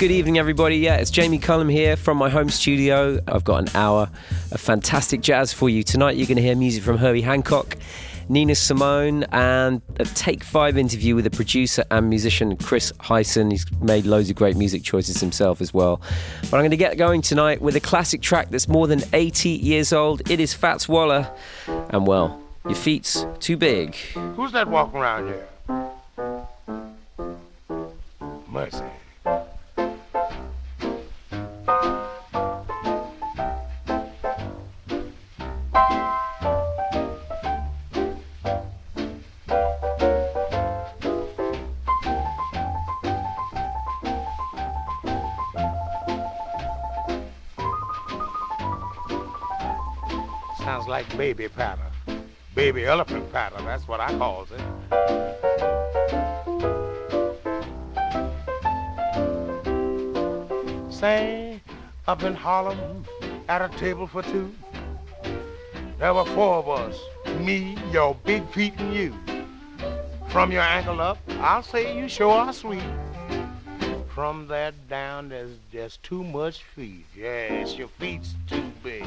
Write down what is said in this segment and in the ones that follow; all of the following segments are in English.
Good evening, everybody. Yeah, it's Jamie Cullum here from my home studio. I've got an hour of fantastic jazz for you. Tonight, you're going to hear music from Herbie Hancock, Nina Simone, and a Take Five interview with the producer and musician Chris Hyson. He's made loads of great music choices himself as well. But I'm going to get going tonight with a classic track that's more than 80 years old. It is Fats Waller, and well, your feet's too big. Who's that walking around here? Mercy. Baby patter. Baby elephant patter, that's what I calls it. Say, up in Harlem at a table for two, there were four of us, me, your big feet, and you. From your ankle up, I'll say you sure are sweet. From there down, there's just too much feet. Yes, your feet's too big.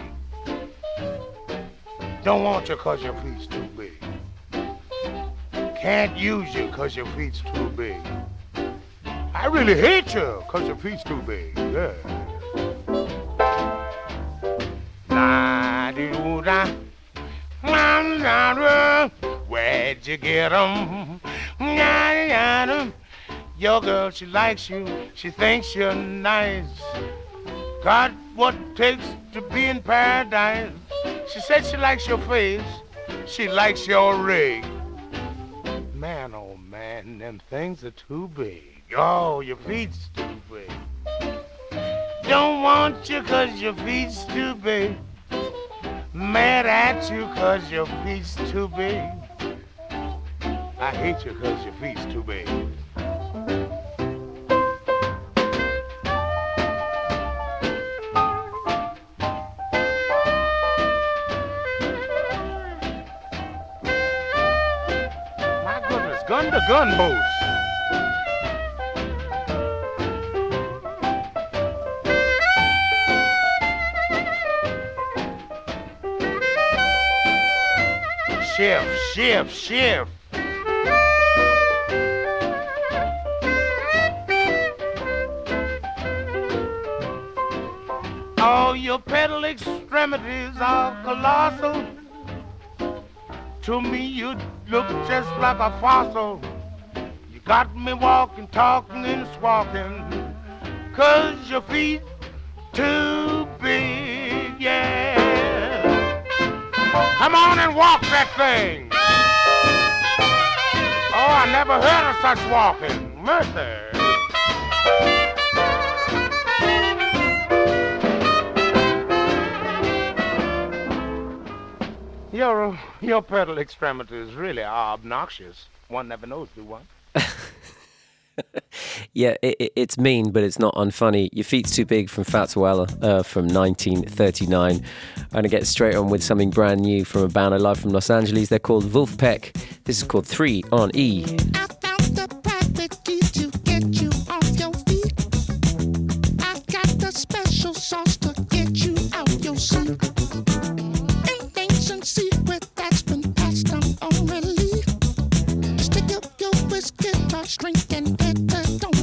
Don't want you cause your feet's too big. Can't use you cause your feet's too big. I really hate you cause your feet's too big. Yeah. La doo da. Where'd you get them? Your girl, she likes you. She thinks you're nice. Got what takes to be in paradise. She said she likes your face. She likes your rig. Man, oh man, them things are too big. Oh, your feet's too big. Don't want you cause your feet's too big. Mad at you cause your feet's too big. I hate you cause your feet's too big. Goodness, gun to gun boots. Shift, shift, shift. All your pedal extremities are colossal. To me, you look just like a fossil. Me walking, talking, and squawking. Cause your feet too big, yeah. Come on and walk that thing. Oh, I never heard of such walking. Mercy. Your, your pedal extremities really are obnoxious. One never knows, do one? Yeah, it, it, it's mean, but it's not unfunny. Your feet's too big from Fats Waller uh, from 1939. I'm to get straight on with something brand new from a band I love from Los Angeles. They're called Vulfpeck. This is called Three on E. I found your wrist guitar string and hit the don't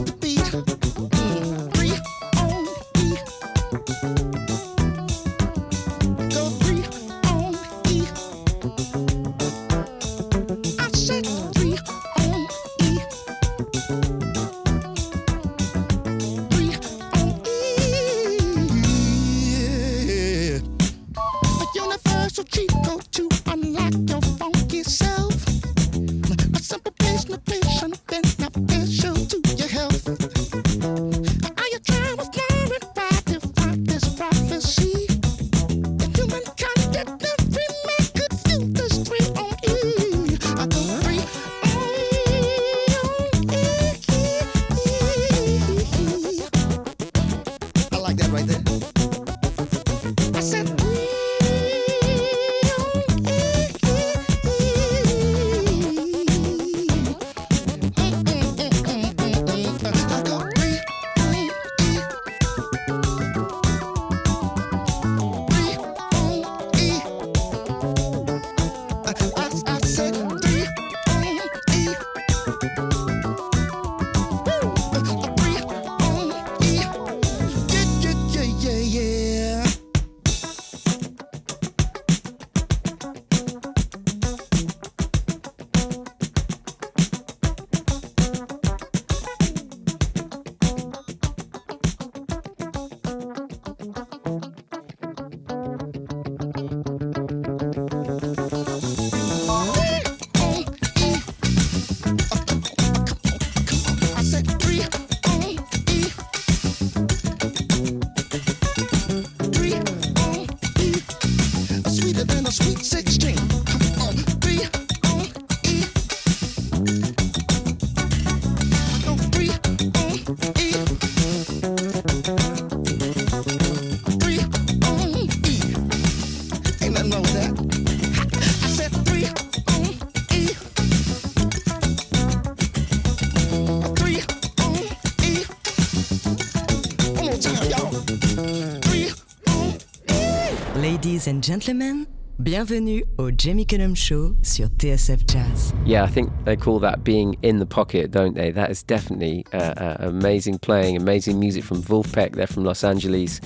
and gentlemen, bienvenue au Jamie Cullum Show sur TSF Jazz. Yeah, I think they call that being in the pocket, don't they? That is definitely uh, uh, amazing playing, amazing music from Vulfpeck. They're from Los Angeles.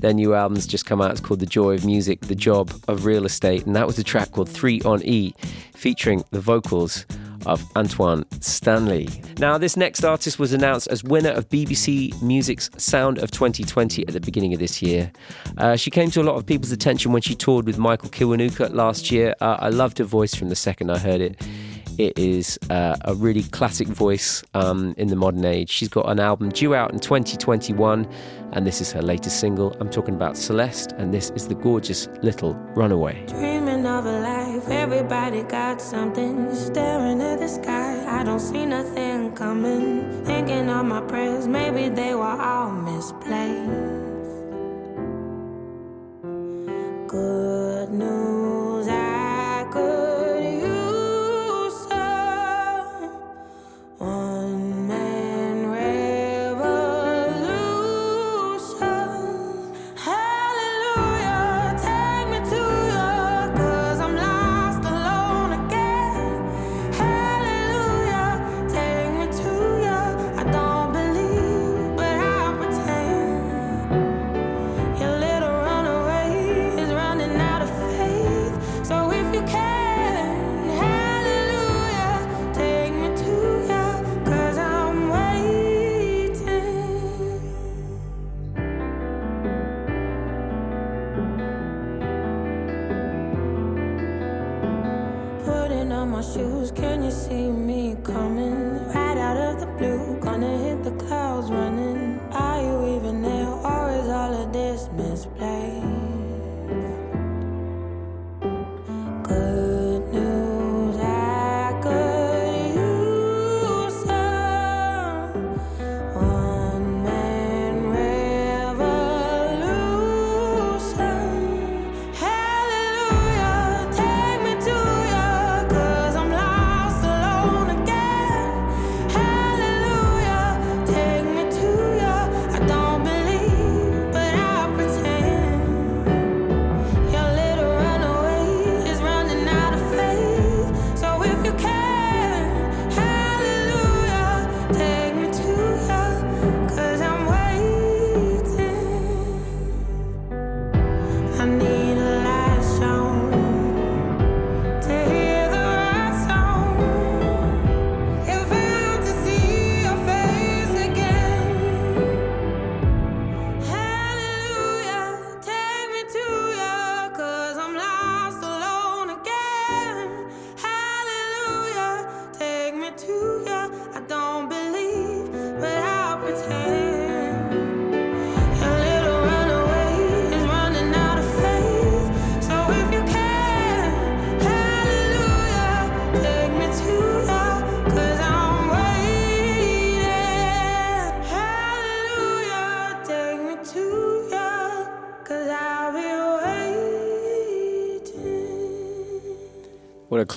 Their new album's just come out. It's called The Joy of Music, The Job of Real Estate. And that was a track called Three on E, featuring the vocals of Antoine Stanley. Now, this next artist was announced as winner of BBC Music's Sound of 2020 at the beginning of this year. Uh, she came to a lot of people's attention when she toured with Michael Kiwanuka last year. Uh, I loved her voice from the second I heard it. It is uh, a really classic voice um, in the modern age. She's got an album due out in 2021, and this is her latest single. I'm talking about Celeste, and this is the gorgeous little Runaway. Life, everybody got something. Staring at the sky, I don't see nothing coming. Thinking of my prayers, maybe they were all misplaced. Good news,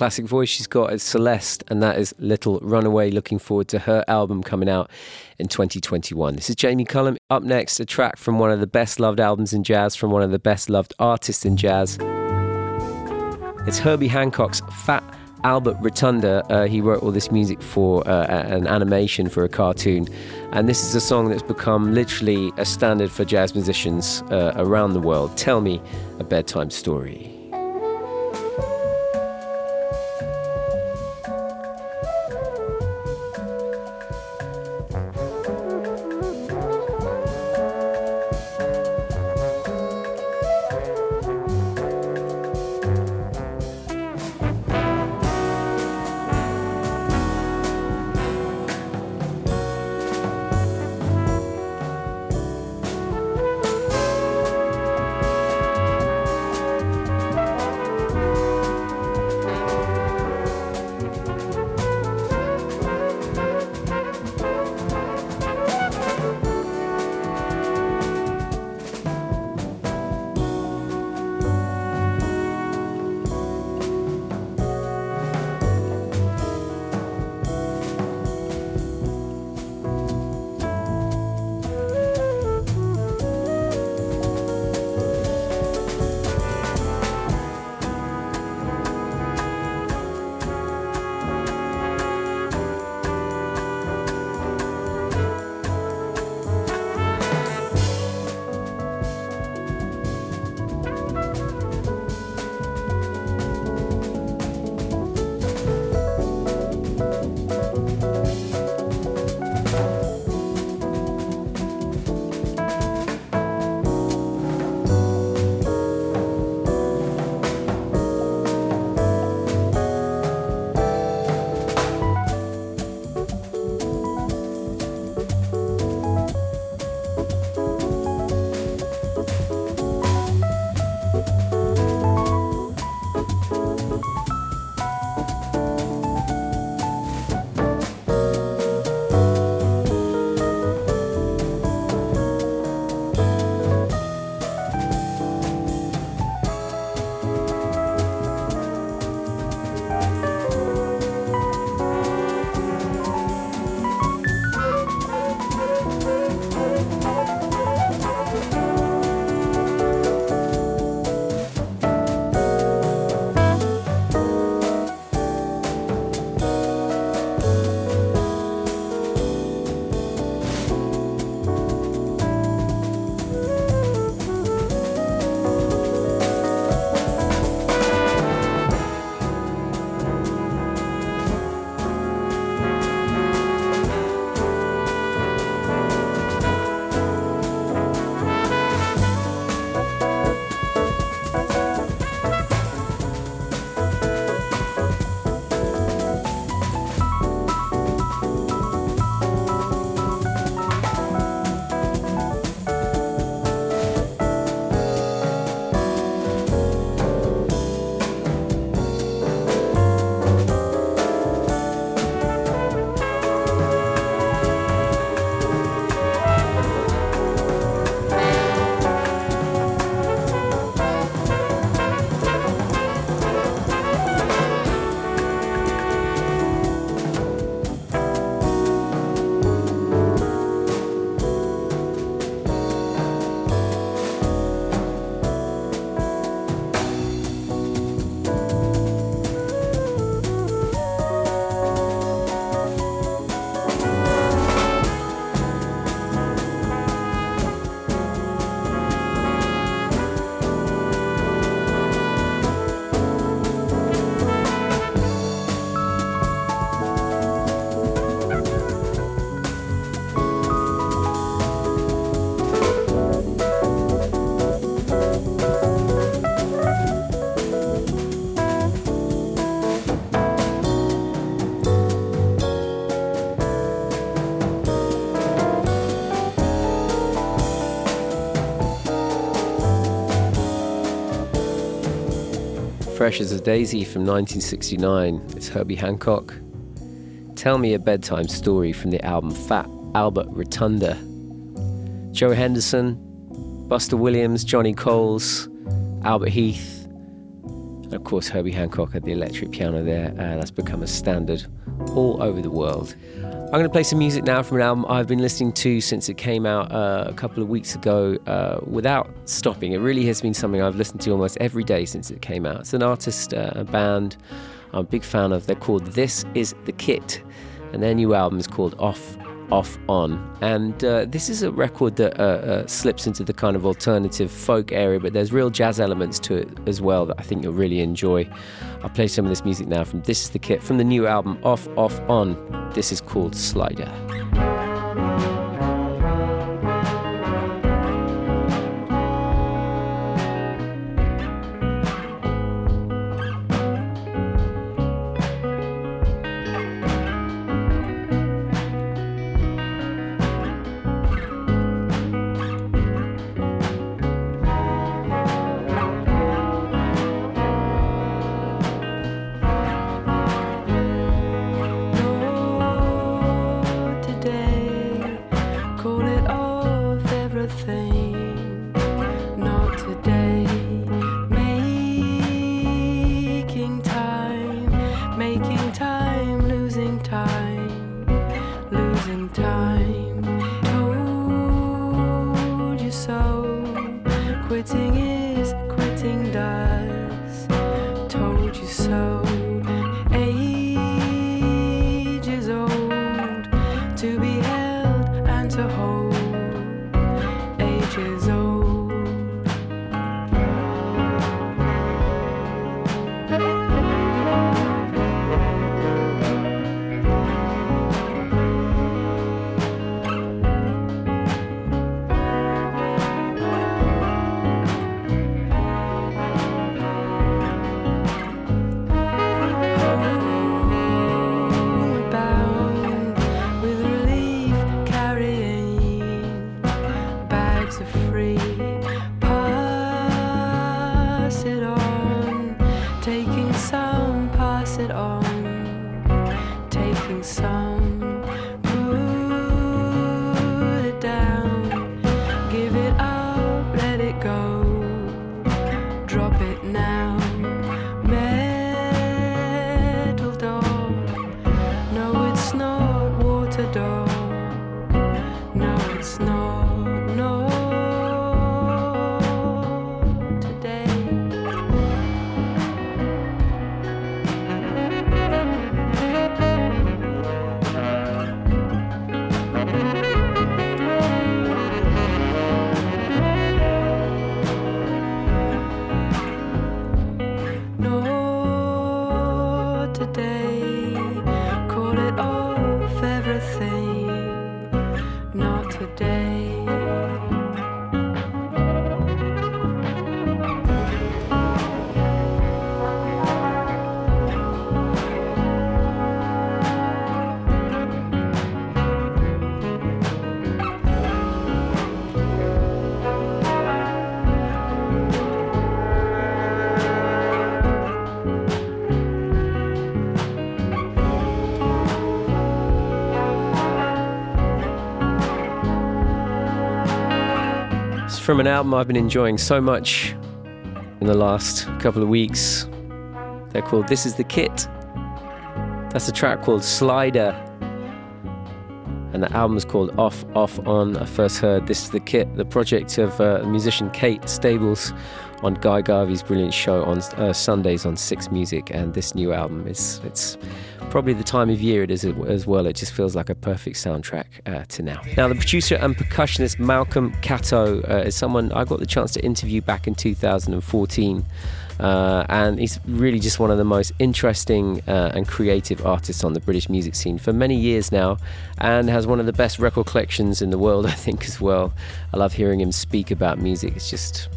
classic voice she's got. It's Celeste, and that is Little Runaway. Looking forward to her album coming out in 2021. This is Jamie Cullum. Up next, a track from one of the best loved albums in jazz, from one of the best loved artists in jazz. It's Herbie Hancock's Fat Albert Rotunda. Uh, he wrote all this music for uh, an animation for a cartoon. And this is a song that's become literally a standard for jazz musicians uh, around the world. Tell me a bedtime story. Fresh as a Daisy from 1969. It's Herbie Hancock. Tell Me a Bedtime Story from the album Fat Albert Rotunda. Joe Henderson, Buster Williams, Johnny Coles, Albert Heath, and of course Herbie Hancock at the electric piano there. Uh, that's become a standard all over the world. I'm going to play some music now from an album I've been listening to since it came out uh, a couple of weeks ago uh, without stopping. It really has been something I've listened to almost every day since it came out. It's an artist, uh, a band I'm a big fan of. They're called This Is the Kit, and their new album is called Off off on. And uh, this is a record that uh, uh, slips into the kind of alternative folk area, but there's real jazz elements to it as well that I think you'll really enjoy. I'll play some of this music now from This is the Kit from the new album Off Off On. This is called Slider. From an album I've been enjoying so much in the last couple of weeks. They're called This Is the Kit. That's a track called Slider. And the album's called Off, Off, On. I first heard This Is the Kit, the project of uh, musician Kate Stables on Guy Garvey's brilliant show on uh, Sundays on Six Music. And this new album is it's probably the time of year it is as well. It just feels like a perfect soundtrack uh, to now. Now, the producer and percussionist Malcolm Catto uh, is someone I got the chance to interview back in 2014. Uh, and he's really just one of the most interesting uh, and creative artists on the British music scene for many years now, and has one of the best record collections in the world, I think, as well. I love hearing him speak about music. It's just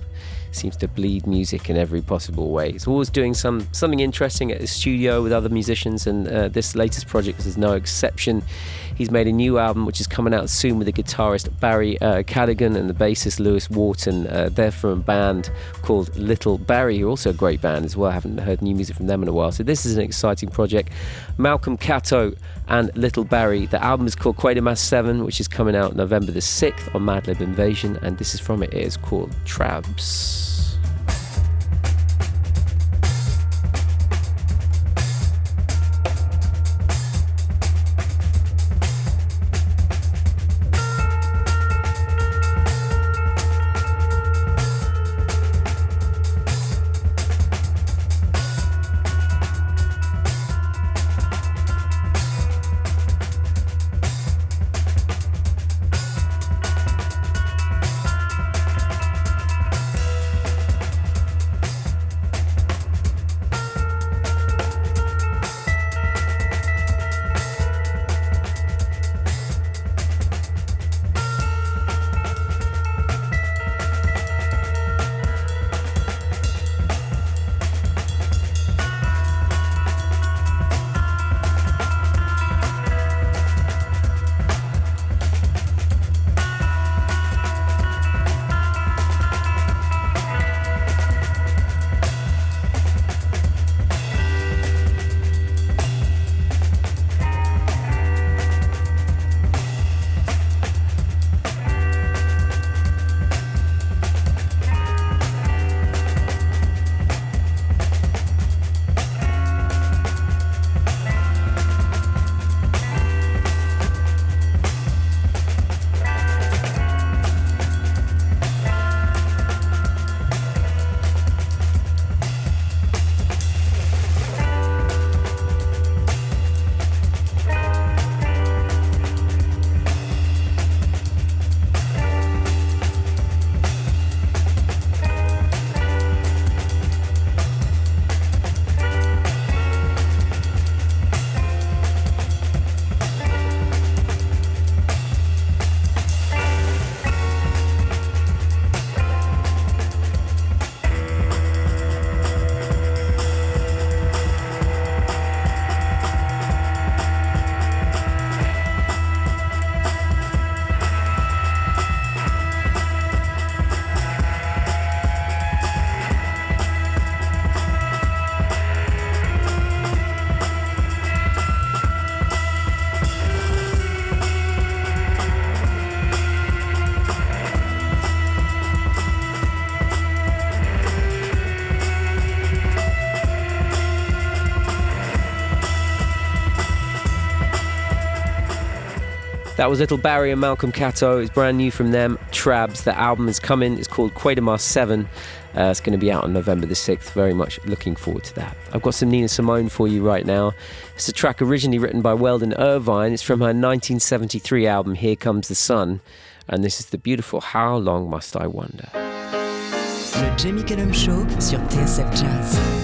seems to bleed music in every possible way. He's always doing some something interesting at his studio with other musicians, and uh, this latest project is no exception. He's made a new album which is coming out soon with the guitarist Barrie uh, Cadogan and the bassist Lewis Wharton. Uh, they're from a band called Little Barrie, who are also a great band as well. I haven't heard new music from them in a while. So this is an exciting project. Malcolm Catto and Little Barrie. The album is called Quatermass 7, which is coming out November the 6th on Madlib Invazion, and this is from it. It is called Trabs. That was Little Barrie and Malcolm Catto. It's brand new from them. Trabs. The album is coming. It's called Quatermass 7. Uh, it's going to be out on November the 6th. Very much looking forward to that. I've got some Nina Simone for you right now. It's a track originally written by Weldon Irvine. It's from her 1973 album, Here Comes the Sun. And this is the beautiful How Long Must I Wonder. Cullum Show sur TSF Jazz.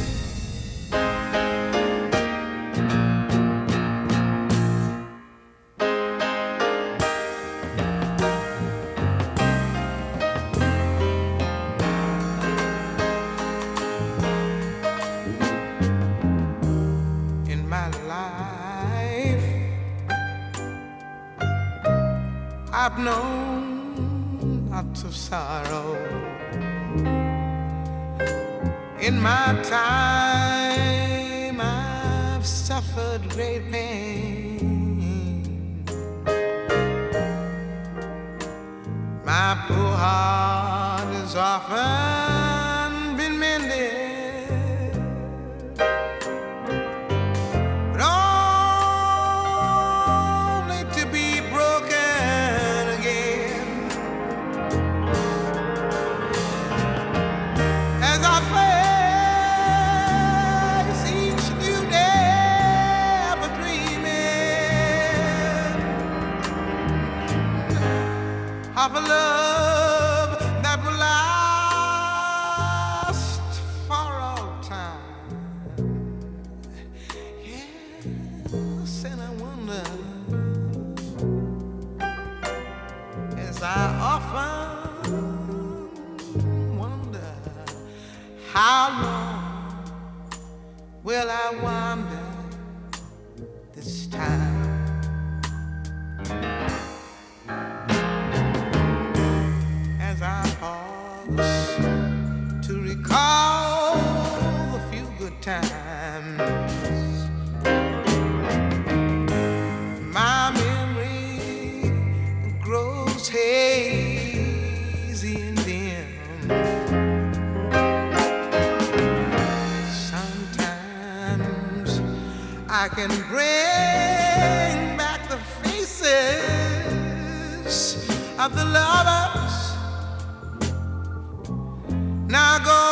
I often wonder how long will I wander this time? As I pause to recall the few good times. I can bring back the faces of the lovers. Now go.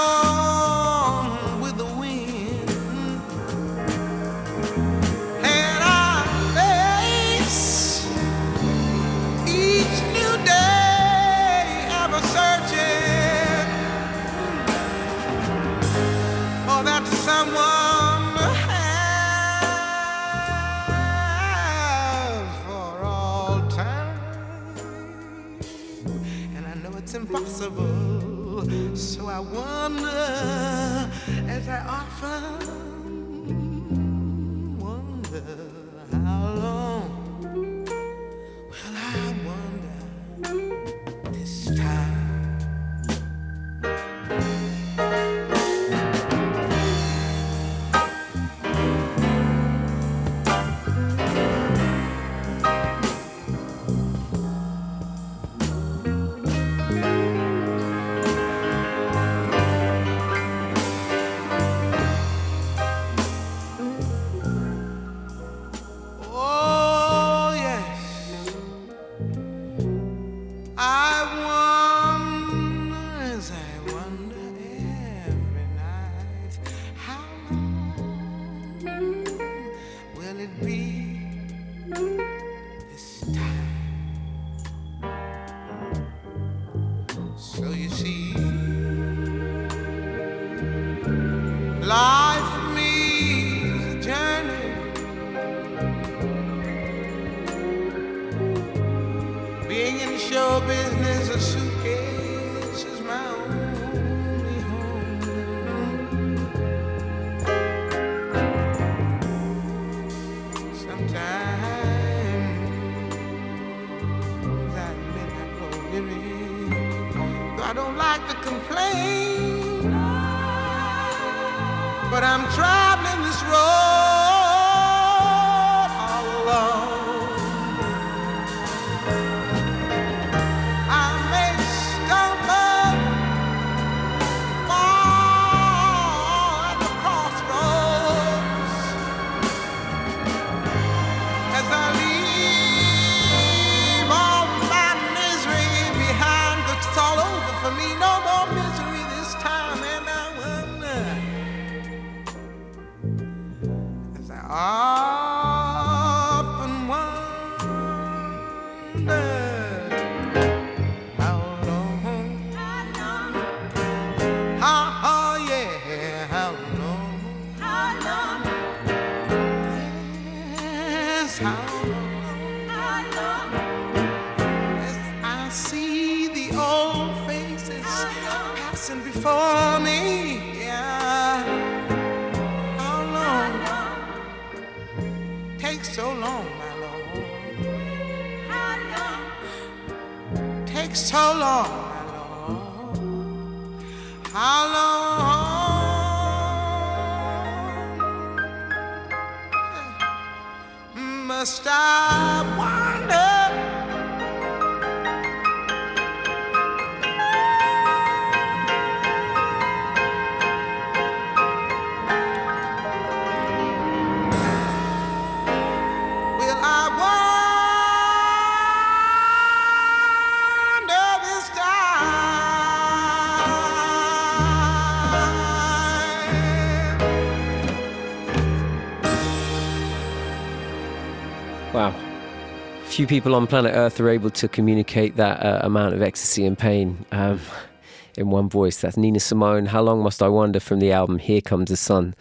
few people on planet Earth are able to communicate that uh, amount of ecstasy and pain um, in one voice. That's Nina Simone, How Long Must I Wander from the album Here Comes the Sun.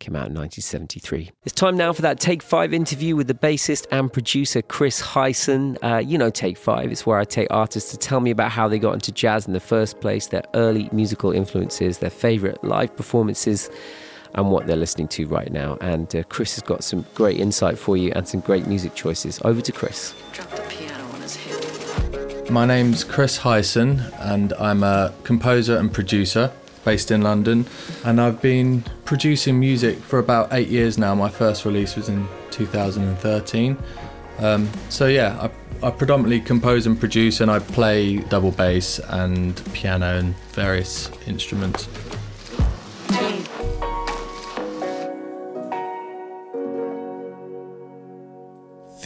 Came out in 1973. It's time now for that Take Five interview with the bassist and producer Chris Hyson. Uh, you know, Take Five, it's where I take artists to tell me about how they got into jazz in the first place, their early musical influences, their favorite live performances and what they're listening to right now. And uh, Chris has got some great insight for you and some great music choices. Over to Chris. My name's Chris Hyson, and I'm a composer and producer based in London. And I've been producing music for about eight years now. My first release was in 2013. Um, so, yeah, I, I, predominantly compose and produce, and I play double bass and piano and various instruments.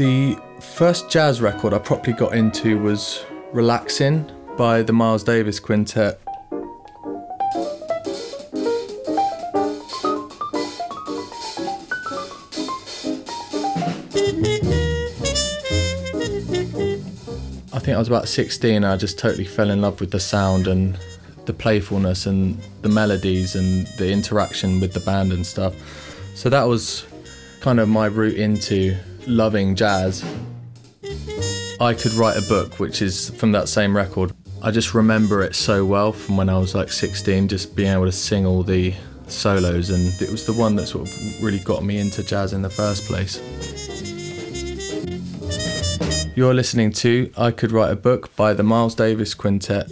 The first jazz record I properly got into was Relaxing by the Miles Davis Quintet. I think I was about 16 and I just totally fell in love with the sound and the playfulness and the melodies and the interaction with the band and stuff. So that was kind of my route into loving jazz. I could write a book, which is from that same record. I just remember it so well from when I was like 16, just being able to sing all the solos, and it was the one that sort of really got me into jazz in the first place. You're listening to I Could Write a Book by the Miles Davis Quintet.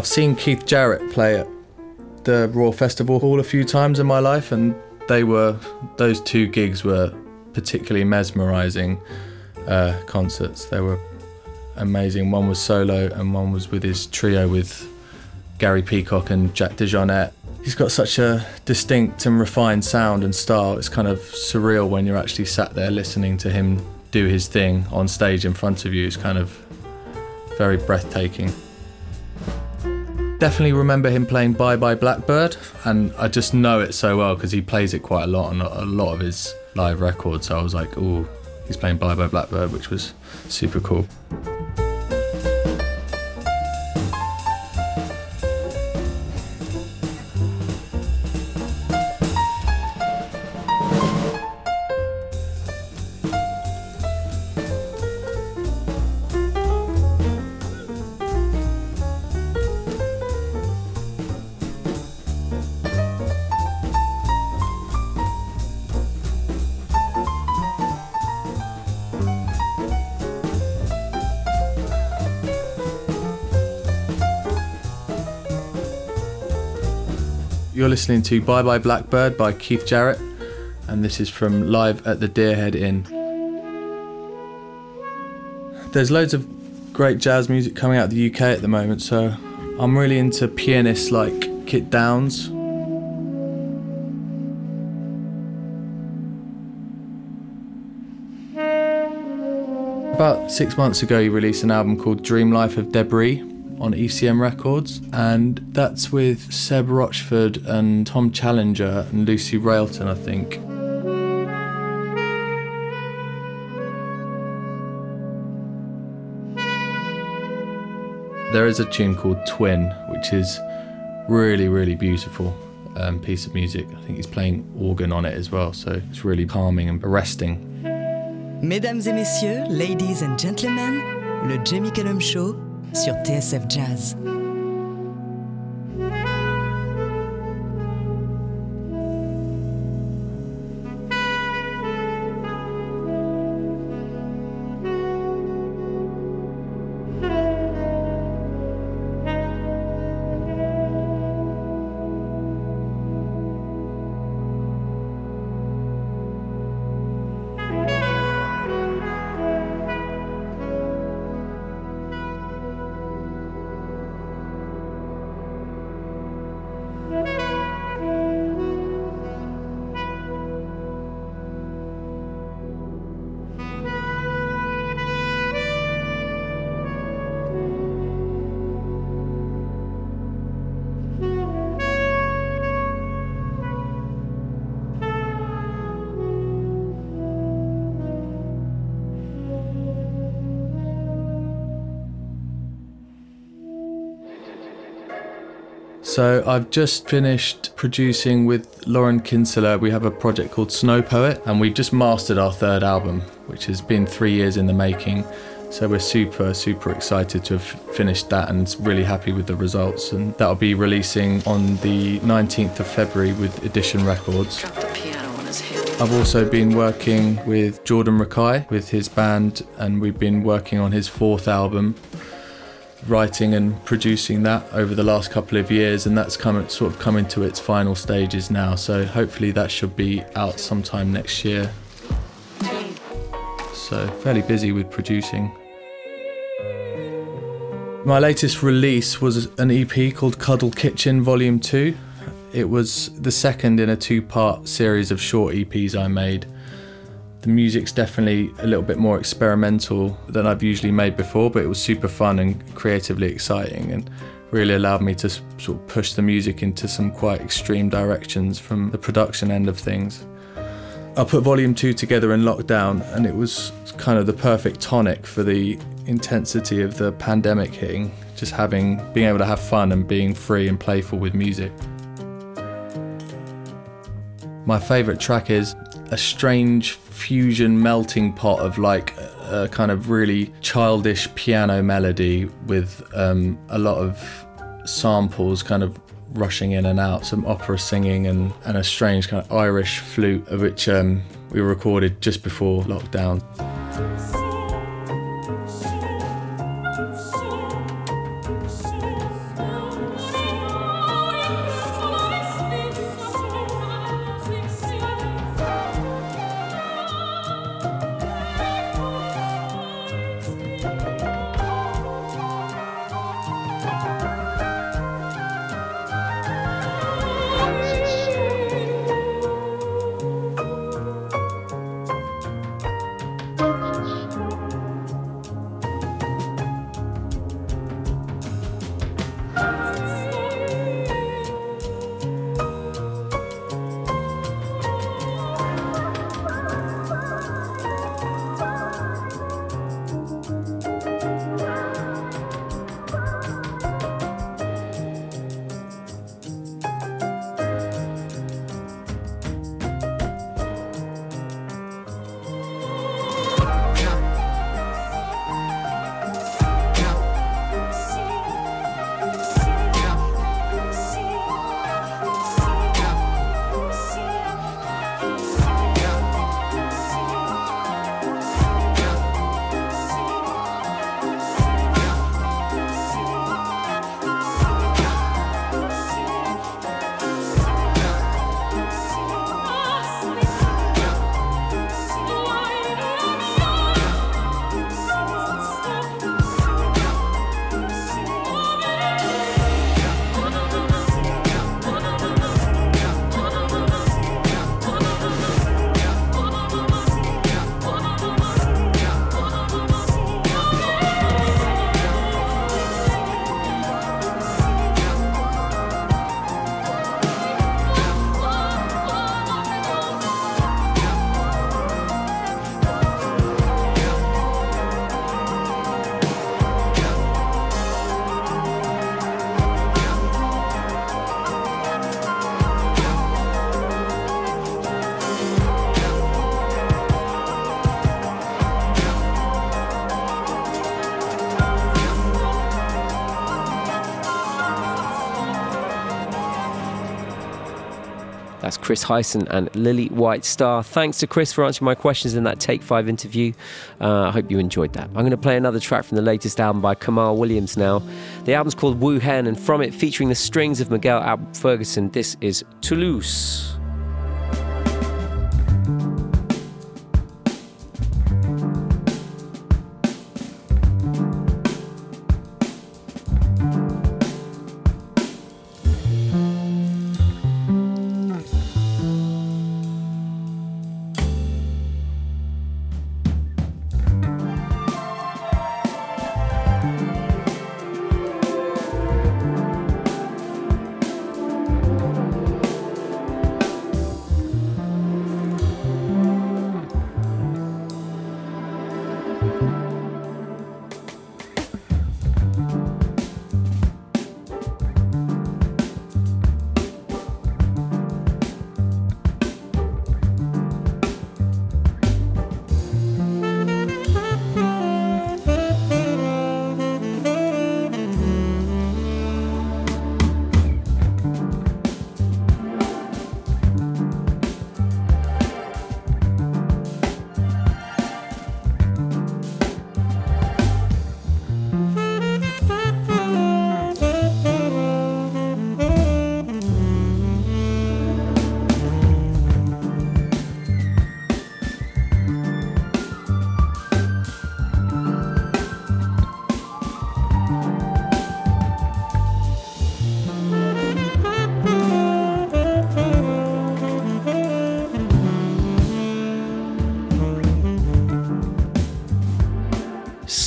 I've seen Keith Jarrett play at the Royal Festival Hall a few times in my life, and they were those two gigs were particularly mesmerizing uh, concerts. They were amazing. One was solo, and one was with his trio with Gary Peacock and Jack DeJohnette. He's got such a distinct and refined sound and style. It's kind of surreal when you're actually sat there listening to him do his thing on stage in front of you. It's kind of very breathtaking. Definitely remember him playing Bye Bye Blackbird, and I just know it so well because he plays it quite a lot on a lot of his live records. So I was like, oh, he's playing Bye Bye Blackbird, which was super cool. You're listening to Bye Bye Blackbird by Keith Jarrett, and this is from Live at the Deerhead Inn. There's loads of great jazz music coming out of the UK at the moment, so I'm really into pianists like Kit Downes. About six months ago, he released an album called Dream Life of Debris on ECM Records, and that's with Seb Rochford and Tom Challenger and Lucy Railton, I think. There is a tune called Twin, which is really, really beautiful um, piece of music. I think he's playing organ on it as well, so it's really calming and arresting. Mesdames et messieurs, ladies and gentlemen, le Jamie Cullum Show sur TSF Jazz. So I've just finished producing with Lauren Kinsella. We have a project called Snow Poet, and we've just mastered our third album, which has been three years in the making. So we're super, super excited to have finished that and really happy with the results. And that'll be releasing on the 19th of February with Edition Records. Drop the piano on his head. I've also been working with Jordan Rakei with his band, and we've been working on his fourth album, writing and producing that over the last couple of years, and that's come sort of coming to its final stages now. So hopefully that should be out sometime next year. So fairly busy with producing. My latest release was an EP called Cuddle Kitchen Volume 2. It was the second in a two part series of short EPs I made. The music's definitely a little bit more experimental than I've usually made before, but it was super fun and creatively exciting and really allowed me to sort of push the music into some quite extreme directions from the production end of things. I put volume two together in lockdown, and it was kind of the perfect tonic for the intensity of the pandemic hitting. Just having, being able to have fun and being free and playful with music. My favourite track is a strange fusion melting pot of like a, kind of really childish piano melody with um, a lot of samples kind of rushing in and out, some opera singing and, and a strange kind of Irish flute, which um, we recorded just before lockdown. Chris Hyson and Lily White Star. Thanks to Chris for answering my questions in that Take 5 interview. Uh, I hope you enjoyed that. I'm going to play another track from the latest album by Kamaal Williams now. The album's called Wu Hen, and from it, featuring the strings of Miguel Ferguson, this is. Toulouse,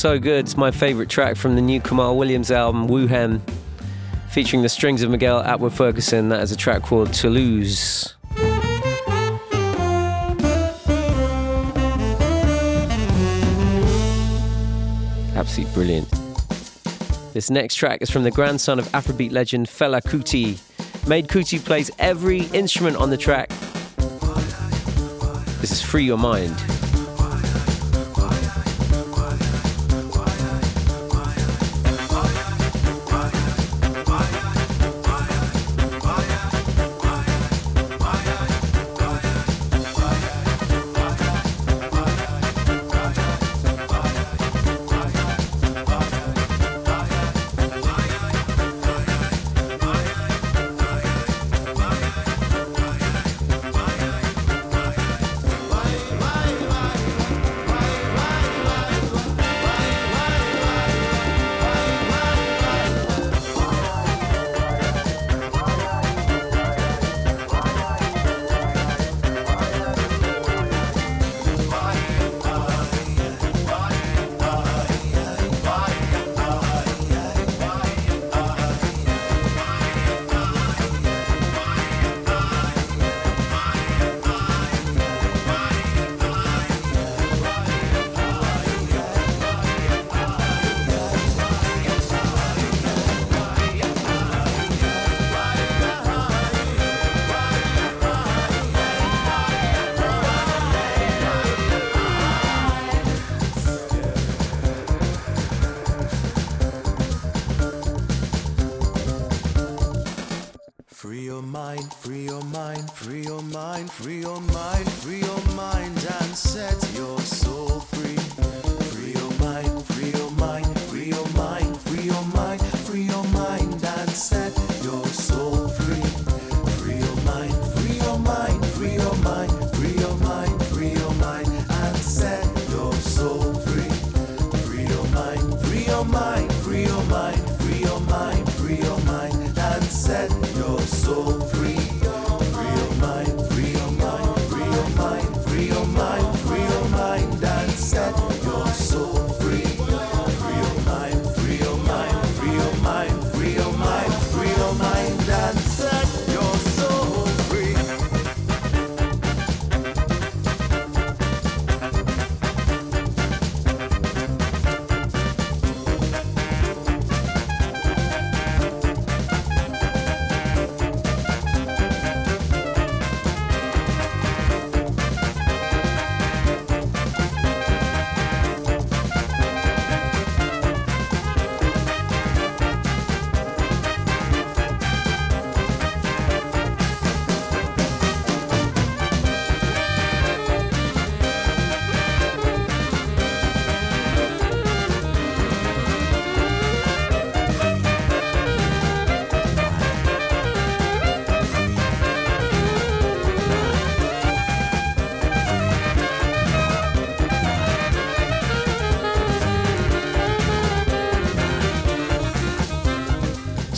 So good. It's my favourite track from the new Kamaal Williams album, Wu Hen, featuring the strings of Miguel Atwood Ferguson. That is a track called Toulouse. Absolutely brilliant. This next track is from the grandson of Afrobeat legend Fela Kuti. Made Kuti plays every instrument on the track. This is Free Your Mind.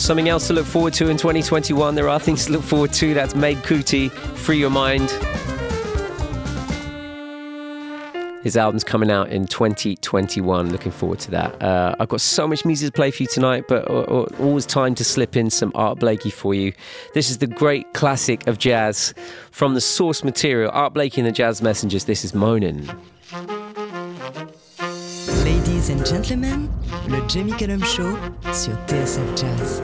Something else to look forward to in 2021. There are things to look forward to. That's Made Kuti, Free Your Mind. His album's coming out in 2021. Looking forward to that. Uh, I've got so much music to play for you tonight, but uh, uh, always time to slip in some Art Blakey for you. This is the great classic of jazz from the source material. Art Blakey and the Jazz Messengers. This is Moanin'. Ladies and gentlemen, le Jamie Cullum Show sur TSF Jazz.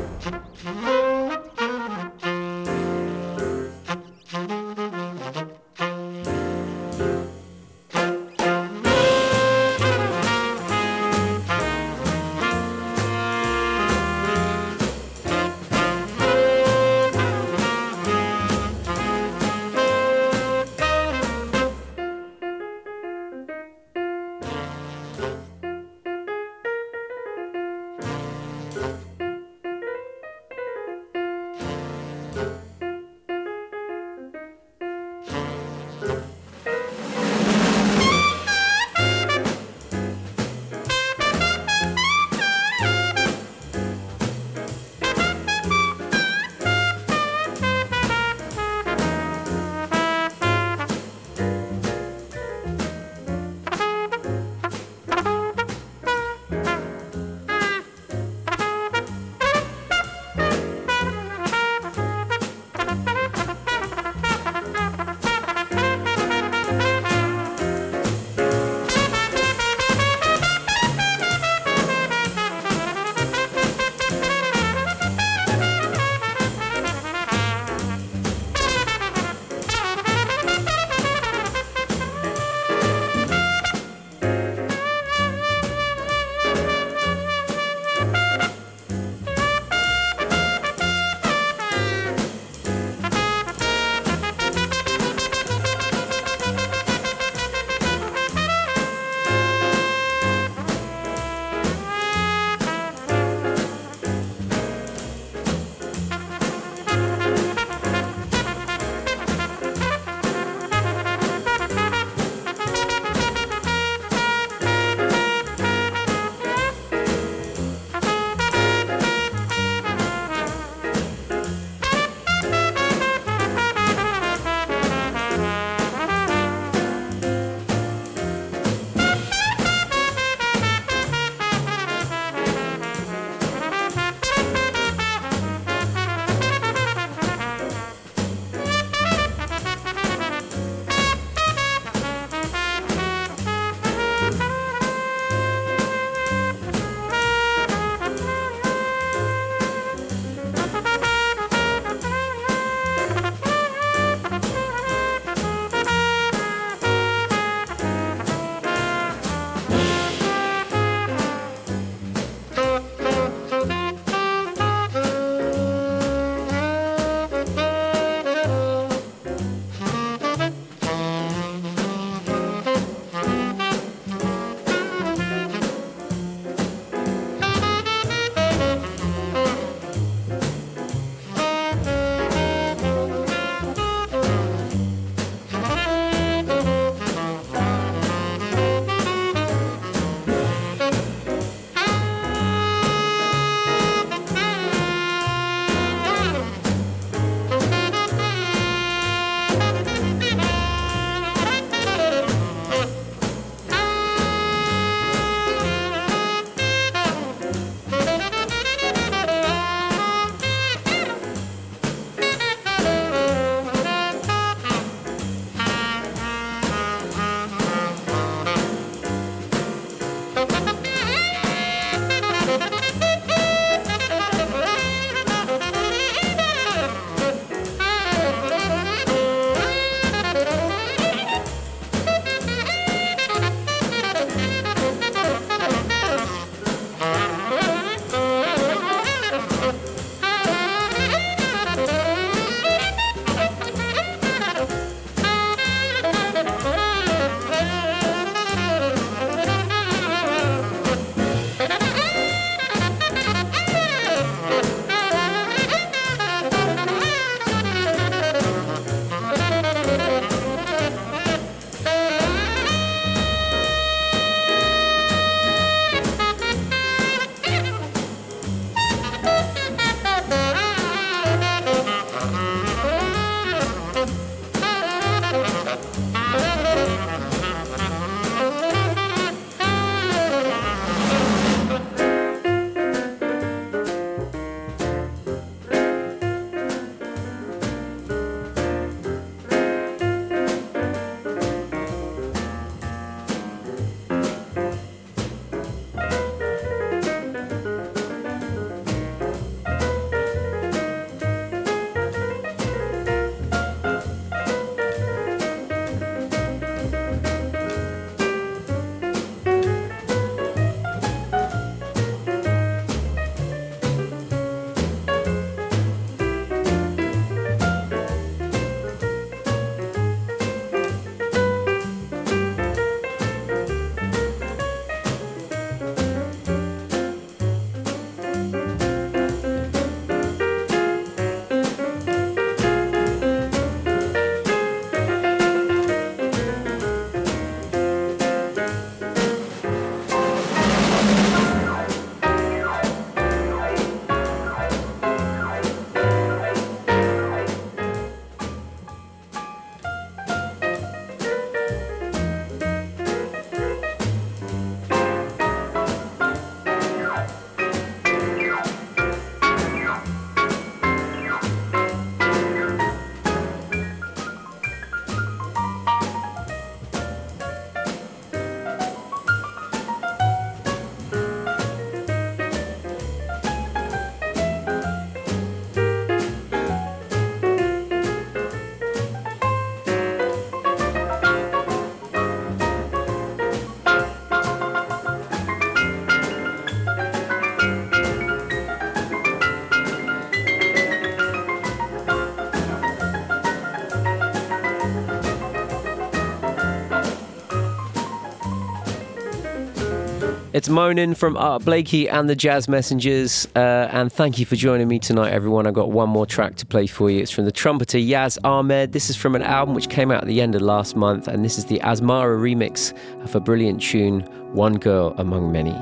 It's Moanin' from Art Blakey and the Jazz Messengers. Uh, and thank you for joining me tonight, everyone. I've got one more track to play for you. It's from the trumpeter Yazz Ahmed. This is from an album which came out at the end of last month. And this is the Asmara remix of a brilliant tune, One Girl Among Many.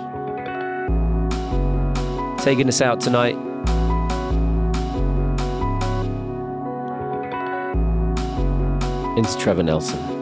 Taking us out tonight. Into Trevor Nelson.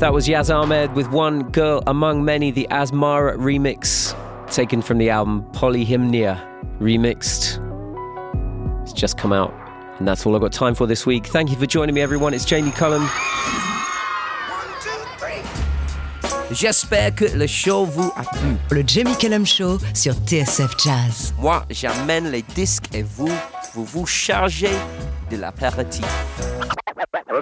That was Yazz Ahmed with One Girl Among Many, the Asmara remix, taken from the album Polyhymnia Remixed. It's just come out, and that's all I've got time for this week. Thank you for joining me, everyone. It's Jamie Cullum. J'espère que le show vous a plu. Le Jamie Cullum Show sur TSF Jazz. Moi, j'amène les disques et vous, vous vous chargez de l'apéritif.